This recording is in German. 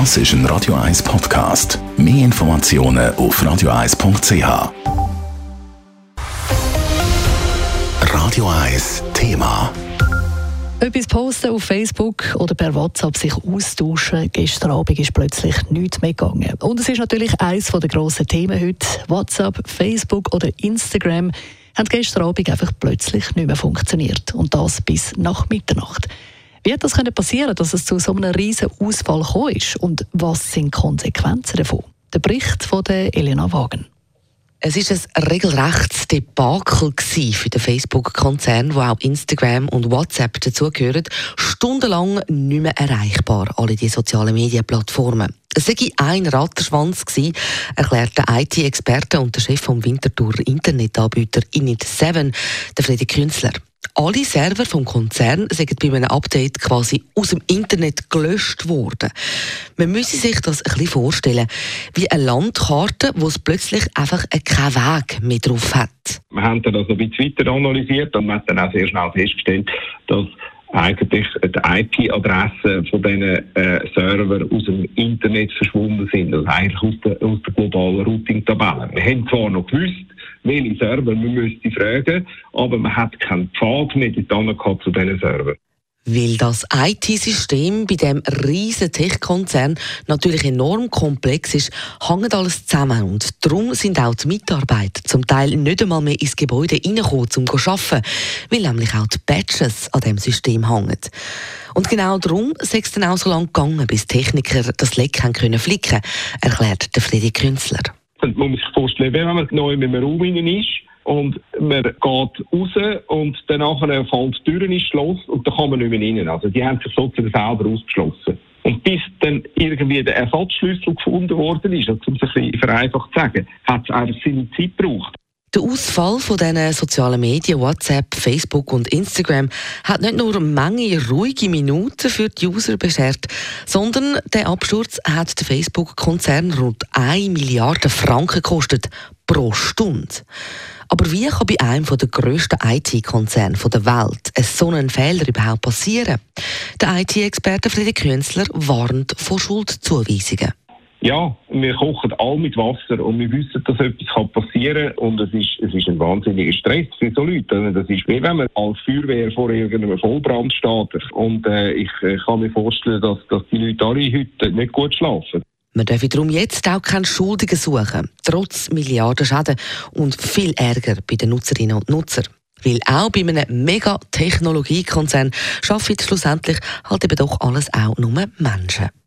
Das ist ein Radio 1 Podcast. Mehr Informationen auf radio1.ch. Radio 1 Thema. Etwas posten auf Facebook oder per WhatsApp sich austauschen. Gestern Abend ist plötzlich nichts mehr gegangen. Und es ist natürlich eines der grossen Themen heute. WhatsApp, Facebook oder Instagram haben gestern Abend einfach plötzlich nicht mehr funktioniert. Und das bis nach Mitternacht. Wie hat das passieren dass es zu so einem riesen Ausfall ist? Und was sind die Konsequenzen davon? Der Bericht von der Elena Wagen. Es ist ein regelrechtes Debakel für den Facebook-Konzern, wo auch Instagram und WhatsApp dazugehören, stundenlang nicht mehr erreichbar, alle die sozialen Medienplattformen. Es sei ein Ratterschwanz erklärt der IT-Experte und der Chef vom Winterthur Internetanbieter Init7, der Freddy Künzler. Alle Server vom Konzern sind bei einem Update quasi aus dem Internet gelöscht worden. Man müsse sich das ein bisschen vorstellen, wie eine Landkarte, wo es plötzlich einfach keinen Weg mehr drauf hat. Wir haben das also ein bisschen weiter analysiert und man hat dann auch sehr schnell festgestellt, dass eigentlich die IP-Adressen von diesen äh, Server aus dem Internet verschwunden sind, also eigentlich aus der, aus der globalen Routing-Tabelle. Wir haben zwar noch gewusst, welche Server man müsste fragen, aber man hat keinen Pfad mehr gehabt zu diesen Servern. Weil das IT-System bei dem riesen Tech-Konzern natürlich enorm komplex ist, hängt alles zusammen und darum sind auch die Mitarbeiter zum Teil nicht einmal mehr ins Gebäude reingekommen, um zu arbeiten, weil nämlich auch die Badges an dem System hängen. Und genau darum ist es dann auch so lange gegangen, bis Techniker das Leck flicken, erklärt der Friedi Künzler. Man muss sich vorstellen, wenn man neu in einem Raum ist, und man geht raus und danach fällt die Tür ins Schloss und dann kann man nicht mehr rein. Also die haben sich sozusagen selber ausgeschlossen. Und bis dann irgendwie der Ersatzschlüssel gefunden worden ist, um es ein bisschen vereinfacht zu sagen, hat es einfach seine Zeit gebraucht. Der Ausfall von diesen sozialen Medien, WhatsApp, Facebook und Instagram, hat nicht nur Menge ruhige Minuten für die User beschert, sondern der Absturz hat der Facebook-Konzern rund 1 Milliarde Franken gekostet pro Stunde. Aber wie kann bei einem der grössten IT-Konzerne der Welt so ein Fehler überhaupt passieren? Der IT-Experte Friedrich Künzler warnt vor Schuldzuweisungen. Ja, wir kochen alle mit Wasser und wir wissen, dass etwas passieren kann und es ist, es ist ein wahnsinniger Stress für so Leute. Also, das ist wie wenn man als Feuerwehr vor irgendeinem Vollbrand steht. Und äh, ich äh, kann mir vorstellen, dass, dass die Leute alle heute nicht gut schlafen. Man darf darum jetzt auch keinen Schuldigen suchen, trotz Milliarden Schäden und viel Ärger bei den Nutzerinnen und Nutzern. Weil auch bei einem Mega-Technologiekonzern schaffen schlussendlich halt eben doch alles auch nur Menschen.